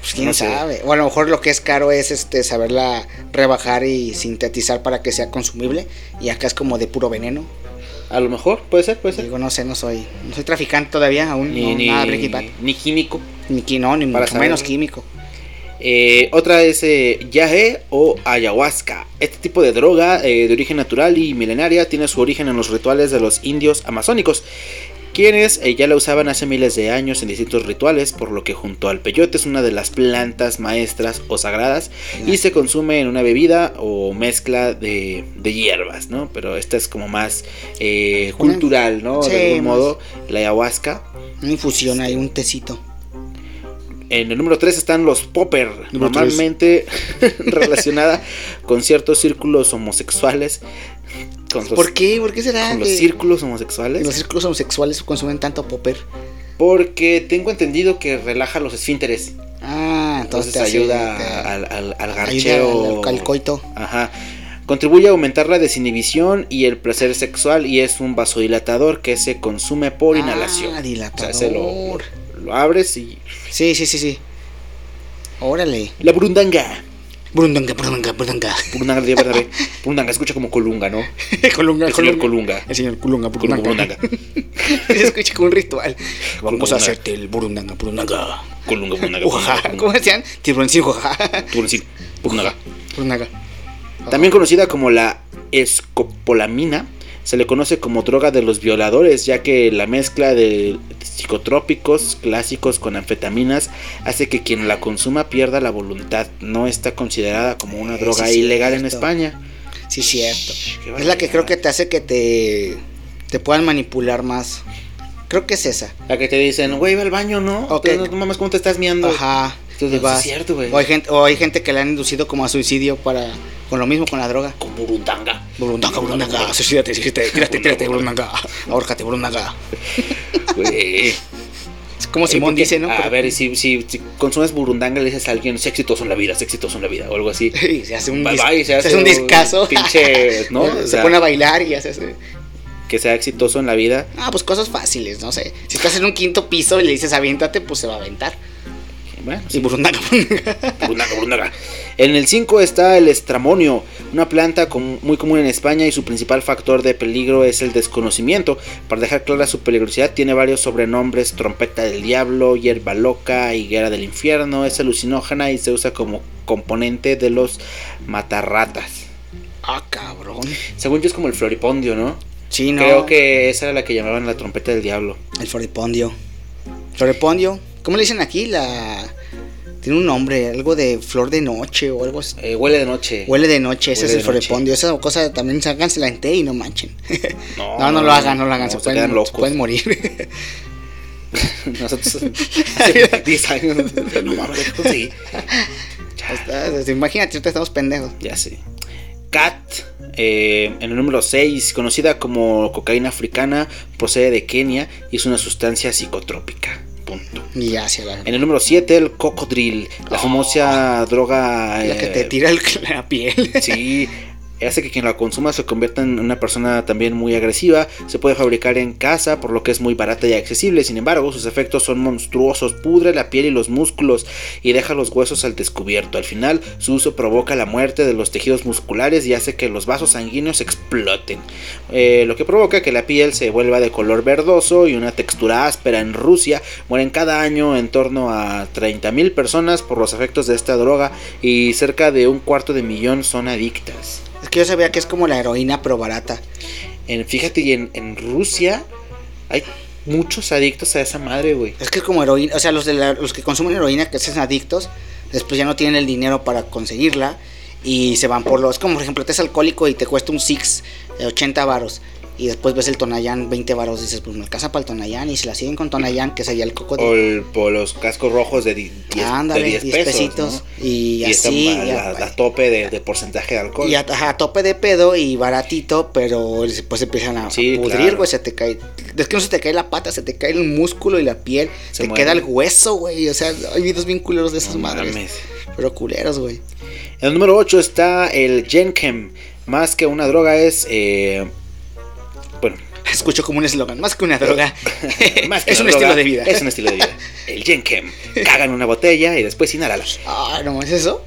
Pues quién no sé. sabe. O a lo mejor lo que es caro es este saberla rebajar y sintetizar para que sea consumible. Y acá es como de puro veneno. A lo mejor, puede ser, puede ser. Digo, no sé, no soy. No soy traficante todavía, aún. ni, no, ni, nada Breaking Bad. ni químico. Ni no, ni Para mucho menos químico. Eh, otra es eh, yaje o ayahuasca. Este tipo de droga eh, de origen natural y milenaria tiene su origen en los rituales de los indios amazónicos, quienes eh, ya la usaban hace miles de años en distintos rituales, por lo que junto al peyote es una de las plantas maestras o sagradas y se consume en una bebida o mezcla de, de hierbas, ¿no? Pero esta es como más eh, cultural, ¿no? De algún modo, la ayahuasca. Una infusión ahí, un tecito. En el número 3 están los popper, Número normalmente relacionada con ciertos círculos homosexuales. Con los, ¿Por qué? ¿Por qué será? con los círculos homosexuales. los círculos homosexuales consumen tanto popper. Porque tengo entendido que relaja los esfínteres. Ah, Entonces, entonces, ayuda te- al, al, al ayuda garcheo. al- al coito. Ajá. Contribuye a aumentar la desinhibición y el placer sexual y es un vasodilatador que se consume por Ah, inhalación. O sea, dilatador. se lo, lo abres y... Sí, sí, sí, sí. Órale. La burundanga. Burundanga, burundanga, burundanga. Burundanga, de verdad, burundanga, escucha como colunga, ¿no? Colunga, El señor Colunga. El señor Colunga, burundanga. burundanga. Se escucha como un ritual. Vamos a burundanga. hacerte el burundanga, burundanga. Colunga, burundanga, burundanga, ¿Cómo decían? Tiburoncín, ujaja. burundanga, burundanga. Burundanga. También conocida como la escopolamina, se le conoce como droga de los violadores, ya que la mezcla de psicotrópicos clásicos con anfetaminas hace que quien la consuma pierda la voluntad. No está considerada como una Sí, droga ilegal en. España. Sí, cierto. Es la que creo que te hace que te, te puedan manipular más. Creo que es esa. La que te dicen, güey, ve al baño, ¿no? Ok. Tú, No, no mames, ¿cómo te estás miando? Ajá. Entonces, y vas. es cierto, güey. O hay gente, o hay gente que le han inducido como a suicidio para con lo mismo con la droga. Con burundanga. Burundanga, burundanga, suicídate, suicídate, tírate, tírate, burundanga, ahórcate, burundanga. Güey. Es como Eh, Simón porque, dice, ¿no? A Pero- ver, si, si, si consumes burundanga, le dices a alguien, sé exitoso en la vida, sé exitoso en la vida, o algo así. Y se hace un, Bye, dis- bye, se hace un un discazo. pinche, ¿no? O se pone a bailar y hace así. Que sea exitoso en la vida. Ah, pues cosas fáciles, no sé. Si estás en un quinto piso y le dices aviéntate, pues se va a aventar. Bueno, Y burundanga, burundanga. burundanga, burundanga. En el 5 está el estramonio, una planta muy común en España y su principal factor de peligro es el desconocimiento. Para dejar clara su peligrosidad, tiene varios sobrenombres: trompeta del diablo, hierba loca, higuera del infierno. Es alucinógena y se usa como componente de los matarratas. Ah, cabrón. Según yo es como el floripondio, ¿no? Sí, no. Creo que esa era la que llamaban la trompeta del diablo. El floripondio. Floripondio. ¿Cómo le dicen aquí? La. Tiene un nombre, algo de flor de noche o algo así. Eh, huele de noche. Huele de noche, ese Huele es el floripondio. Esa cosa también sácansela en té y no manchen. No, no, lo hagan, no lo hagan, no, se, se pueden, quedan se locos. pueden morir. Nosotros hace 10 años. No mames, ¿qué conseguí? Está- Imagínate, ahorita estamos pendejos. Ya sé. Cat, eh, en el número 6, conocida como cocaína africana, procede de Kenia y es una sustancia psicotrópica. Punto. Y hacia la, En el número 7, el cocodril, la famosa droga. la que te eh, tira el- la piel. Sí, hace que quien la consuma se convierta en una persona también muy agresiva. Se puede fabricar en casa, por lo que es muy barata y accesible. Sin embargo, sus efectos son monstruosos. Pudre la piel y los músculos y deja los huesos al descubierto. Al final, su uso provoca la muerte de los tejidos musculares y hace que los vasos sanguíneos exploten. Eh, lo que provoca que la piel se vuelva de color verdoso y una textura áspera. En Rusia mueren cada año en torno a 30.000 personas por los efectos de esta droga y cerca de un cuarto de millón son adictas. Es que yo sabía que es como la heroína, pero barata. En, fíjate, y en, en Rusia hay muchos adictos a esa madre, güey. Es que es como heroína. O sea, los, de la- los que consumen heroína, que sean adictos, después ya no tienen el dinero para conseguirla. Y se van por los. Como por ejemplo, te es alcohólico y te cuesta un Six eh, 80 varos. Y después ves el Tonayán 20 varos. Dices, pues me alcanza para el Tonayán. Y se la siguen con Tonayán, que es allá el coco de. O el- por los cascos rojos de 10 Ándale, de 10 10 pesos. pesitos. ¿no? Y, así. a la, la tope de, de porcentaje de alcohol. Y a, a tope de pedo y baratito, pero después empiezan a Sí, pudrir, claro. güey, se te cae. Es que no se te cae la pata, se te cae el músculo y la piel, Se te queda el hueso, güey. O sea, hay videos bien culeros de esas No madres. mames. Pero culeros, güey. En el número 8 está el Genchem. Más que una droga es... eh, Escucho como un eslogan, más que una droga. más que es un estilo de vida. Es un estilo de vida. El Genchem. Caga en una botella y después inhala. Ah, no, ¿es eso?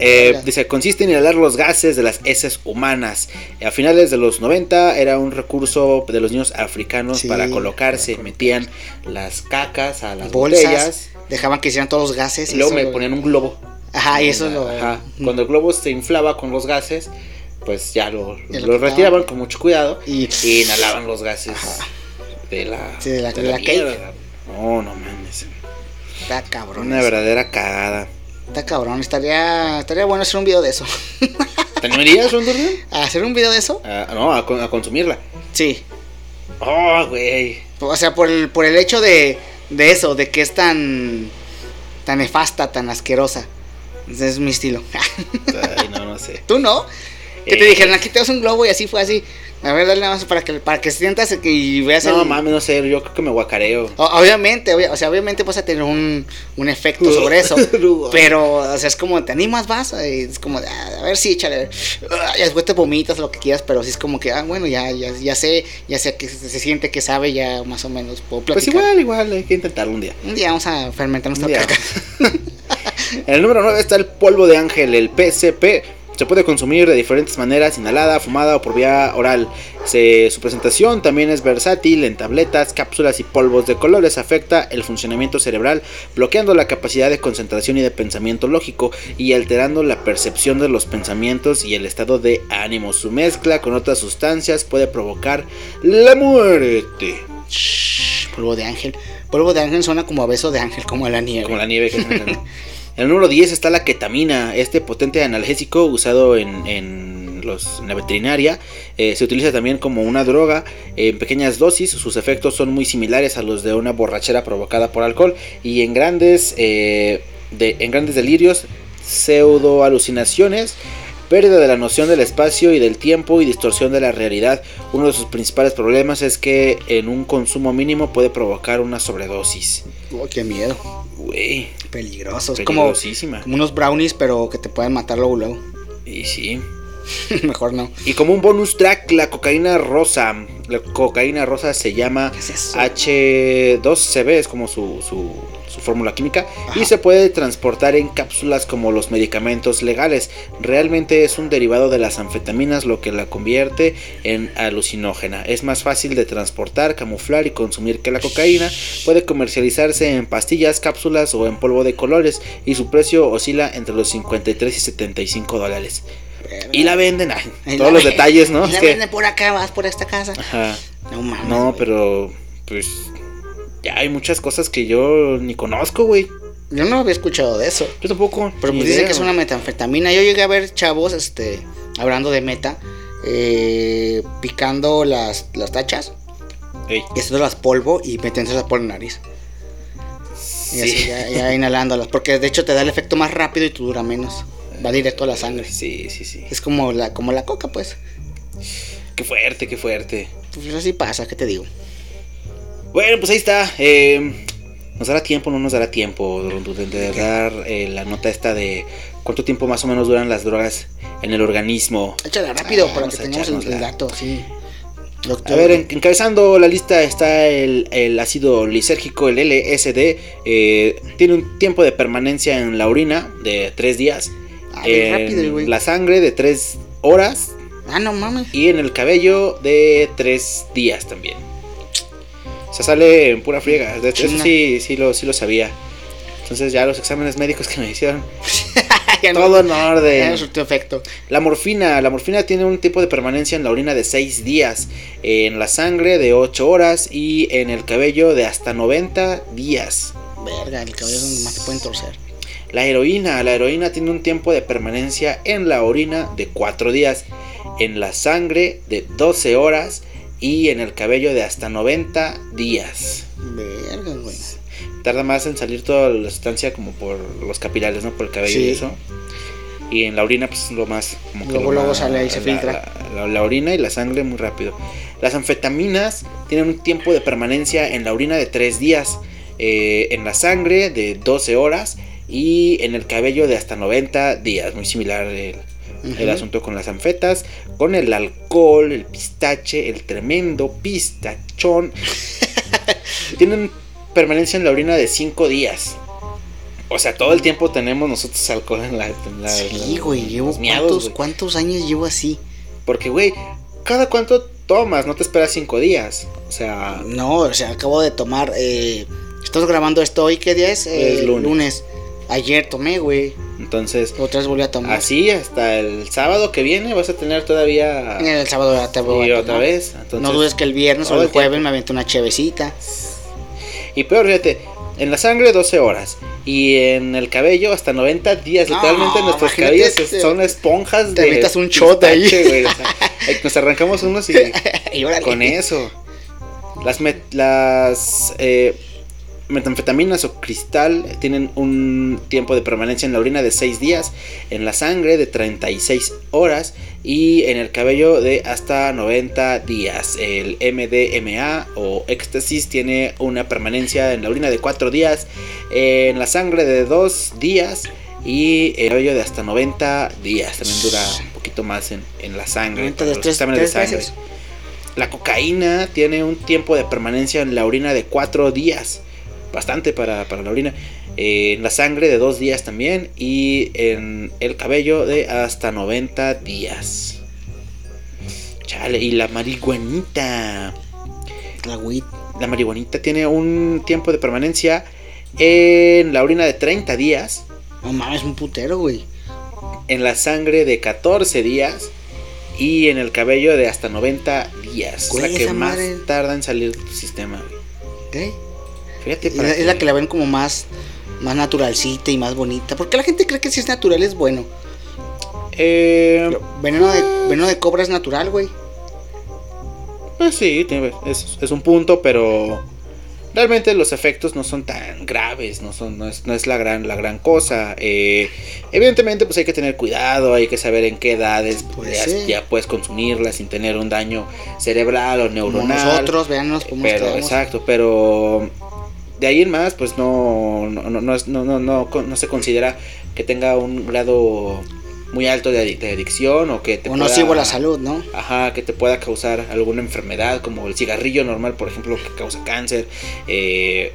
Eh, Hola. dice, consiste en inhalar los gases de las heces humanas. A finales de los 90 era un recurso de los niños africanos Sí, para colocarse. para Metían las cacas a las Bolsas. botellas. Dejaban que hicieran todos los gases. Y luego me lo- ponían un globo. Ajá, y eso lo. Ajá. Cuando el globo se inflaba con los gases, pues ya lo, lo retiraban con mucho cuidado Y- y, inhalaban los gases Ajá. de la, Sí, de la- de la cake. mierda. No, no mames. Está cabrón. Una verdadera cagada. Está cabrón. Estaría, estaría bueno hacer un video de eso. ¿Te animarías, Rondorno? ¿Hacer un video de eso? Ah, no, a, con- a consumirla. Sí. Oh, güey. O sea, por el, por el hecho de, de eso, de que es tan, tan nefasta, tan asquerosa. Ese es mi estilo. Ay, no, no sé. ¿Tú no? Que te Eh. dijeron, aquí te das un globo y así fue así. A ver, dale nada más para que, para que sientas y veas No el... mames, no sé, yo creo que me guacareo. O- Obviamente, obvia- o sea, obviamente vas a tener un, un efecto sobre eso. pero, o sea, es como, ¿te animas, vas? Y es como, "Ah, a ver si échale. Ah, Y después te vomitas lo que quieras, pero sí es como que, ah, bueno, ya, ya, ya sé, ya sé que se, se siente que sabe, ya más o menos puedo Pues platicar. igual, igual, hay que intentarlo un día. Un día vamos a fermentar nuestra caca. En el número 9 está el polvo de ángel, el PCP. Se puede consumir de diferentes maneras, inhalada, fumada o por vía oral. Se- su presentación también es versátil en tabletas, cápsulas y polvos de colores. Afecta el funcionamiento cerebral, bloqueando la capacidad de concentración y de pensamiento lógico y alterando la percepción de los pensamientos y el estado de ánimo. Su mezcla con otras sustancias puede provocar la muerte. Shh, polvo de ángel. Polvo de ángel suena como a beso de ángel, como a la nieve. Como la nieve que En el número 10 está la ketamina, este potente analgésico usado en, en la veterinaria. Eh, se utiliza también como una droga en pequeñas dosis. Sus efectos son muy similares a los de una borrachera provocada por alcohol. Y en grandes, eh, de, en grandes delirios, pseudo alucinaciones. Pérdida de la noción del espacio y del tiempo y distorsión de la realidad. Uno de sus principales problemas es que en un consumo mínimo puede provocar una sobredosis. Oh, qué miedo. Güey, Peligroso. Es como, peligrosísima. como unos brownies, pero que te pueden matar luego, luego. Y sí. Mejor no. Y como un bonus track, la cocaína rosa. La cocaína rosa se llama ¿Qué es eso? H2CB, es como su- su fórmula química. Y se puede transportar en cápsulas como los medicamentos legales. Realmente es un derivado de las anfetaminas, lo que la convierte en alucinógena. Es más fácil de transportar, camuflar y consumir que la cocaína. Puede comercializarse en pastillas, cápsulas o en polvo de colores. Y su precio oscila entre los 53 y 75 dólares. Y la venden, ay, Y todos la los detalles, ¿no? y Es la que- venden por acá, vas por esta casa. Ajá. No mames. No, pero pues ya hay muchas cosas que yo ni conozco, güey. Yo no había escuchado de eso. Yo tampoco. Pero pues dicen que es una metanfetamina. Yo llegué a ver chavos, este, hablando de meta, eh, picando las, las tachas Ey, y haciéndolas polvo y metiéndolas por la nariz. Y así sí. ya, ya inhalándolas. Porque de hecho te da el efecto más rápido y tú dura menos. Va directo a la sangre. Sí, sí, sí. Es como la, como la coca, pues. Qué fuerte, qué fuerte. Pues así pasa, ¿qué te digo? Bueno, pues ahí está. eh, ¿Nos dará tiempo o no nos dará tiempo de, de dar eh, la nota esta de cuánto tiempo más o menos duran las drogas en el organismo? Échala rápido para que a tengamos el, dato, sí. A Doctor, ver, en- encabezando la lista está el, el ácido lisérgico, el LSD. eh, tiene un tiempo de permanencia en la orina de 3 días. Ah, rápido güey. la sangre de 3 horas. Ah, no mames. Y en el cabello de 3 días también. O sea, sale en pura friega. De hecho, eso sí, sí, lo, sí lo sabía. Entonces ya los exámenes médicos que me hicieron. Todo en ya orden. efecto. La morfina, la morfina tiene un tiempo de permanencia en la orina de 6 días, en la sangre de 8 horas y en el cabello de hasta 90 días. Verga, el cabello es donde más te pueden torcer. La heroína, la heroína tiene un tiempo de permanencia en la orina de 4 días, en la sangre de 12 horas y en el cabello de hasta 90 días. Verga, güey. Tarda más en salir toda la sustancia como por los capilares, ¿no? Por el cabello Sí. y eso. Y en la orina, pues lo más. Como que Luego, lo luego más- sale ahí, se la- filtra. La, la- la orina y la sangre muy rápido. Las anfetaminas tienen un tiempo de permanencia en la orina de 3 días, eh, en la sangre de 12 horas y en el cabello de hasta 90 días. Muy similar el, el asunto con las anfetas, con el alcohol, el pistache, el tremendo pistachón. Tienen permanencia en la orina de 5 días. O sea, todo el tiempo tenemos nosotros alcohol en la. en la- Sí, güey, llevo miados, cuántos, güey. cuántos años llevo así. Porque, güey, ¿cada cuánto tomas? No te esperas 5 días. O sea, No, o sea, acabo de tomar. Eh, estamos grabando esto hoy, ¿qué día es? Eh, Es lunes. Ayer tomé, güey. Entonces, Otra vez a tomar. así hasta el sábado que viene vas a tener todavía. Y El sábado ya te voy a otra tomar. vez. Entonces, no dudes que el viernes o el tiempo. jueves me aventé una chevecita. Y peor, fíjate, en la sangre 12 horas. Y en el cabello hasta 90 días. No, Literalmente nuestros cabellos son esponjas te de. avientas un shot ahí. o sea, ahí nos arrancamos unos y. con eso. Las, las eh, metanfetaminas o cristal tienen un tiempo de permanencia en la orina de 6 días, en la sangre de 36 horas y en el cabello de hasta 90 días. El MDMA o éxtasis tiene una permanencia en la orina de 4 días, en la sangre de 2 días y el cabello de hasta 90 días. También dura un poquito más en, en la sangre. 90 para de los tres- exámenes de tres sangre. veces. La cocaína tiene un tiempo de permanencia en la orina de 4 días. Bastante para, para la orina. Eh, en la sangre de 2 días también. Y en el cabello de hasta 90 días. Chale, y la marihuanita. La weed. La marihuanita tiene un tiempo de permanencia en la orina de 30 días. No mames, un putero, güey. En la sangre de 14 días. Y en el cabello de hasta 90 días. Güey, es la que más madre- tarda en salir de tu sistema, güey. ¿Qué? Fíjate, Es la, es la que la ven como más, más naturalcita y más bonita. Porque la gente cree que si es natural es bueno. Eh, Veneno de, veneno de cobra es natural, güey. pues sí, es, es un punto, pero realmente los efectos no son tan graves, no son, no es, no es la gran, la gran cosa. Eh, evidentemente, pues hay que tener cuidado, hay que saber en qué edades Pues ya, sí. ya puedes consumirla sin tener un daño cerebral o Como neuronal. nosotros, vean, nos pero exacto, pero de ahí en más, pues no, no, no, no, no, no, se considera que tenga un grado muy alto de, adic- de adicción o que te O pueda- nocivo a la salud, ¿no? Ajá, que te pueda causar alguna enfermedad, como el cigarrillo normal, por ejemplo, que causa cáncer eh,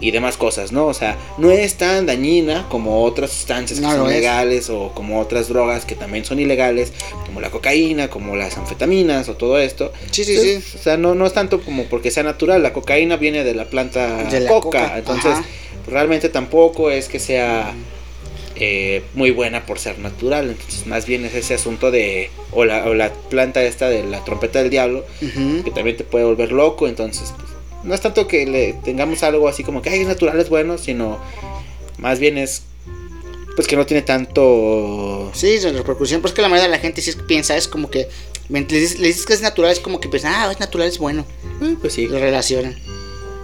y demás cosas, ¿no? O sea, no es tan dañina como otras sustancias que No son legales o como otras drogas que también son ilegales, como la cocaína, como las anfetaminas o todo esto. Sí, sí, Entonces, sí. O sea, no, no es tanto como porque sea natural, la cocaína viene de la planta De la coca, coca, entonces ajá. realmente tampoco es que sea eh, muy buena por ser natural, entonces más bien es ese asunto de, o la, o la planta esta de la trompeta del diablo, que también te puede volver loco, entonces pues, no es tanto que le tengamos algo así como que ay, es natural, es bueno, sino más bien es pues que no tiene tanto... Sí, la repercusión, pues que la mayoría de la gente sí piensa, es como que le dices, le dices que es natural, es como que piensan, ah, es natural, es bueno. eh, pues sí. Lo relacionan.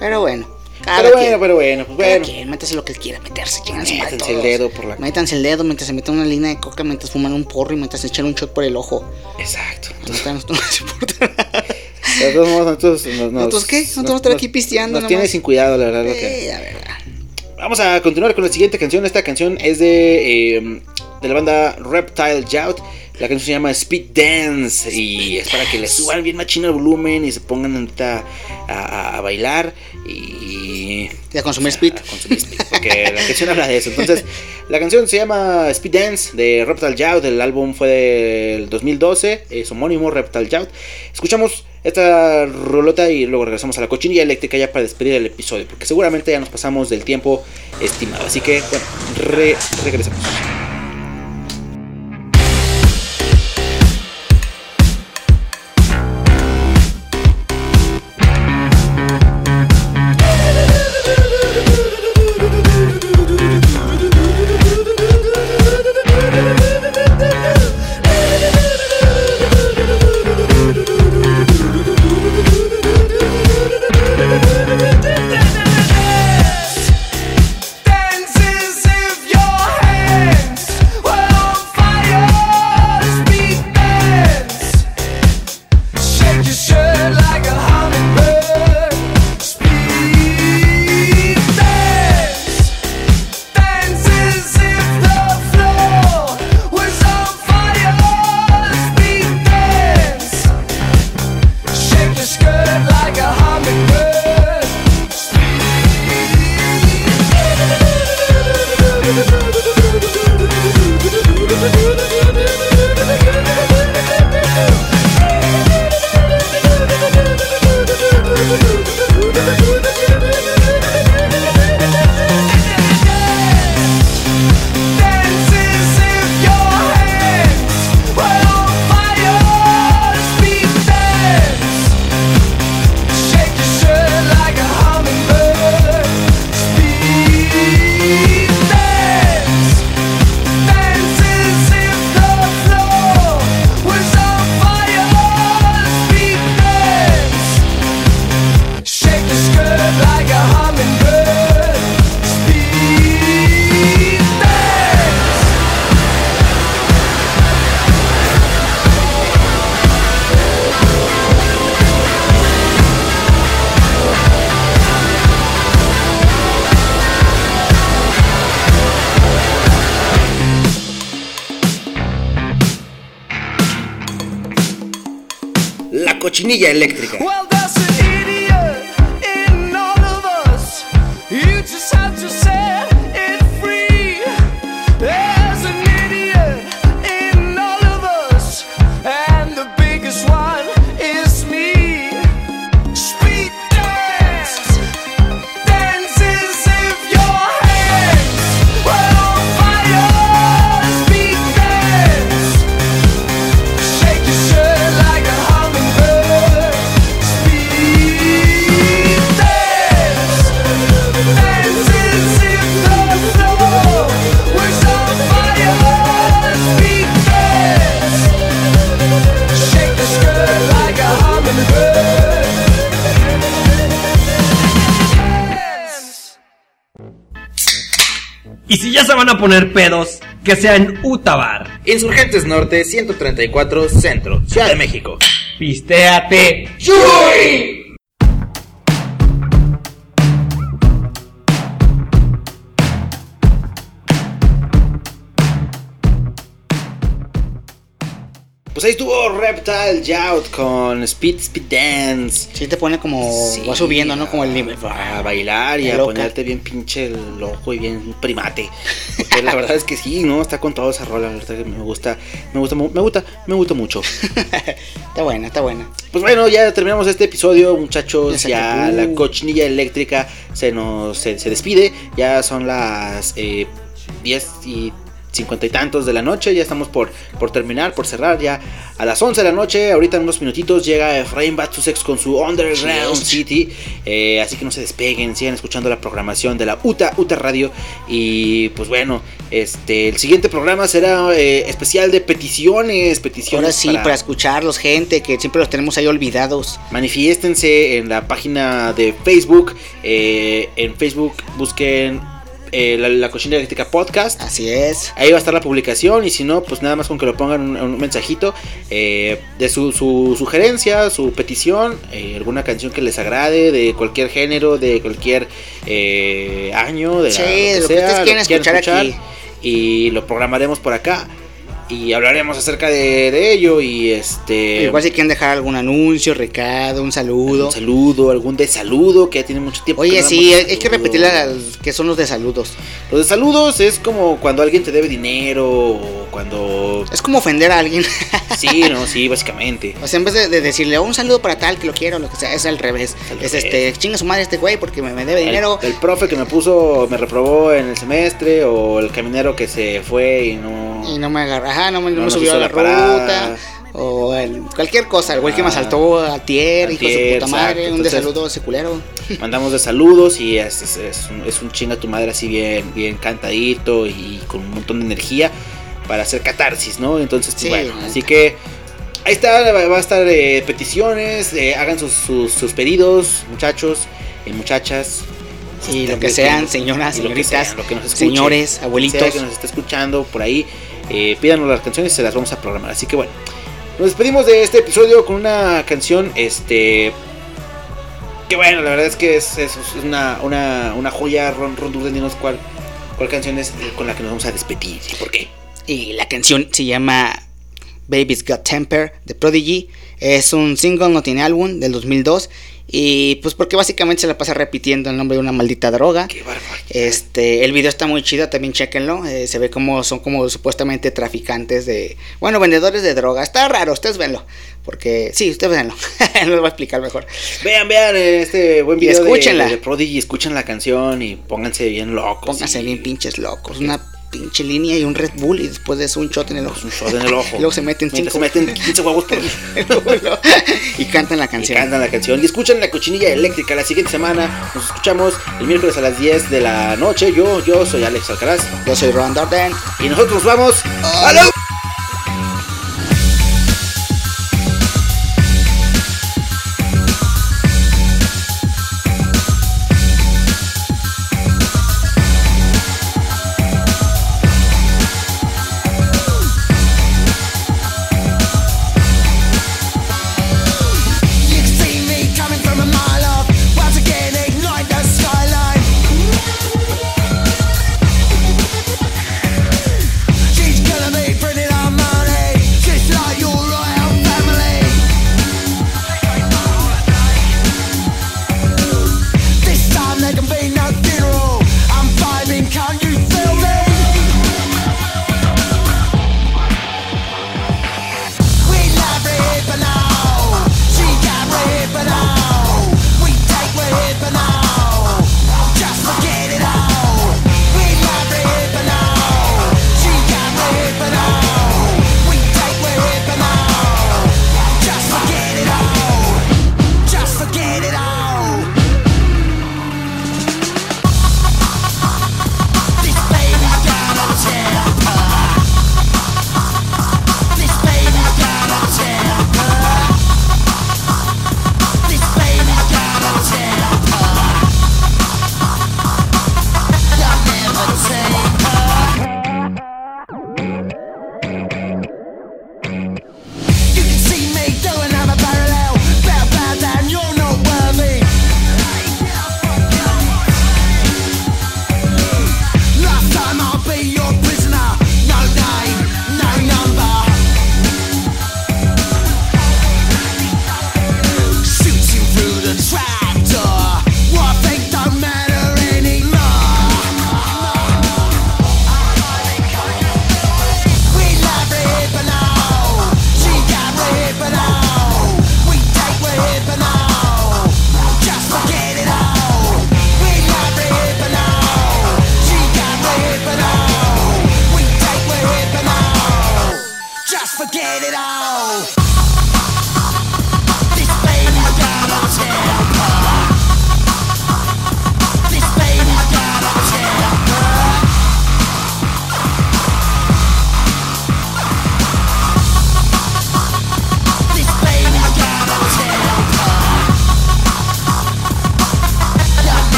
Pero bueno. cada Pero bueno, quien, pero bueno, pues cada bueno. quien, métase lo que quiera meterse, Métanse el dedo por la... Métanse el dedo mientras se meten una línea de coca, mientras fuman un porro y mientras se echan un shot por el ojo. Exacto. Entonces, no nos importa. De todos modos, nosotros, nos, nos- ¿Nosotros qué? Nosotros vamos a estar aquí pisteando Nos tiene sin cuidado, la verdad. lo que- Eh, la verdad. Vamos a continuar con la siguiente canción. Esta canción es de, eh, de la banda Reptile Jout. La canción se llama Speed Dance. Y es para que le suban bien machino el volumen y se pongan ahorita a, a- a bailar. Y. Y a consumir speed. a consumir speed, Porque la canción habla de eso. Entonces, la canción se llama Speed Dance de Reptile Jout. El álbum fue del 2012. Es homónimo Reptile Jout. Escuchamos esta rolota y luego regresamos a la cochinilla eléctrica ya para despedir el episodio. Porque seguramente ya nos pasamos del tiempo estimado. Así que, bueno, re- regresamos. La cochinilla eléctrica. Poner pedos, que sea en Utabar. Insurgentes Norte 134 Centro, Ciudad de México. Pistéate. Pues con Speed Speed Dance. Sí te pone como... Sí, va subiendo, ¿no? Como el nivel. A bailar y a loca. ponerte bien pinche loco y bien primate. Porque la verdad es que sí, ¿no? Está con toda esa rola. La verdad que me gusta, me gusta, me gusta, me gusta mucho. está buena, está buena. Pues bueno, ya terminamos este episodio, muchachos. Ya la cochinilla eléctrica se nos se, se despide. Ya son las eh, 10 y cincuenta y tantos de la noche. Ya estamos por, por terminar, por cerrar. Ya a las 11 de la noche, ahorita en unos minutitos, llega Efraín Batsusex con su Underground. City. Eh, así que no se despeguen, sigan escuchando la programación de la UTA, UTA Radio. Y pues bueno, este el siguiente programa será eh, especial de peticiones. Peticiones Ahora sí, para... escucharlos, gente, que siempre los tenemos ahí olvidados. Manifiéstense en la página de Facebook. eh, en Facebook busquen eh, la, la Cochina Eléctrica Podcast. Así es. Ahí va a estar la publicación y si no, pues nada más con que lo pongan un, un mensajito eh, de su, su sugerencia, su petición, eh, alguna canción que les agrade, de cualquier género, de cualquier eh, año, de, la- Sí, de lo que ustedes quieran escuchar aquí. Y lo programaremos por acá y hablaremos acerca de, de ello y este... Igual si quieren dejar algún anuncio, recado, un saludo. Un saludo, algún desaludo que ya tiene mucho tiempo. Oye, que no sí, hay que al- que son los de saludos. Los de saludos es como cuando alguien te debe dinero o cuando... Es como ofender a alguien. Sí, no, sí, básicamente. o sea, en vez de, de decirle "Oh, un saludo para tal que lo quiero, lo que sea, es al revés. al Es revés. este, chinga su madre este güey porque me, me debe dinero. El, el profe que me puso, me reprobó en el semestre o el caminero que se fue y no... Y no me agarra, ajá, no me, no No me nos subió a la la parada. ruta. O el- cualquier cosa, el güey que me asaltó a tier, hijo de su puta madre, exacto. un Entonces- a ese culero. Mandamos de saludos y es, es, es un, es un chinga tu madre así bien, bien cantadito y con un montón de energía para hacer catarsis, ¿no? Entonces, pues, Sí, bueno, neta. así que ahí está, va a estar eh, peticiones, eh, hagan sus, sus, sus pedidos, muchachos y muchachas. Y Este, lo que sean, señoras, y lo que señoritas, sean, nos escuche, señores, abuelitos. que nos esté escuchando por ahí, eh, pídanos las canciones y se las vamos a programar. Así que bueno, nos despedimos de este episodio con una canción, este... Que bueno, la verdad es que es, es- una, una, una joya, Ron, Ron Durden, dinos cuál, cuál canción es con la que nos vamos a despedir y por qué. Y la canción se llama Baby's Got Temper de Prodigy. Es un single, no tiene álbum, del 2002. Y pues porque básicamente se la pasa repitiendo el nombre de una maldita droga. Qué bárbaro. Este, el video está muy chido, también chequenlo. eh, se ve como son como supuestamente traficantes de, bueno, vendedores de droga. Está raro, ustedes venlo, porque sí, ustedes venlo. les voy a explicar mejor. Vean, vean eh, este buen Y video de- escúchenla. de, Prodigy, escuchen la canción y pónganse bien locos. Pónganse y- bien pinches locos, una pinche línea y un Red Bull y después de eso un shot en el ojo. Un shot en el ojo. Y luego se meten cinco. se meten 15 huevos por y cantan la y canción. cantan la canción. Y escuchan la cochinilla eléctrica la siguiente semana. Nos escuchamos el miércoles a las 10 de la noche. Yo, yo soy Alex Alcaraz. Yo soy Ron Darden. Y nosotros nos vamos. ¡Aló!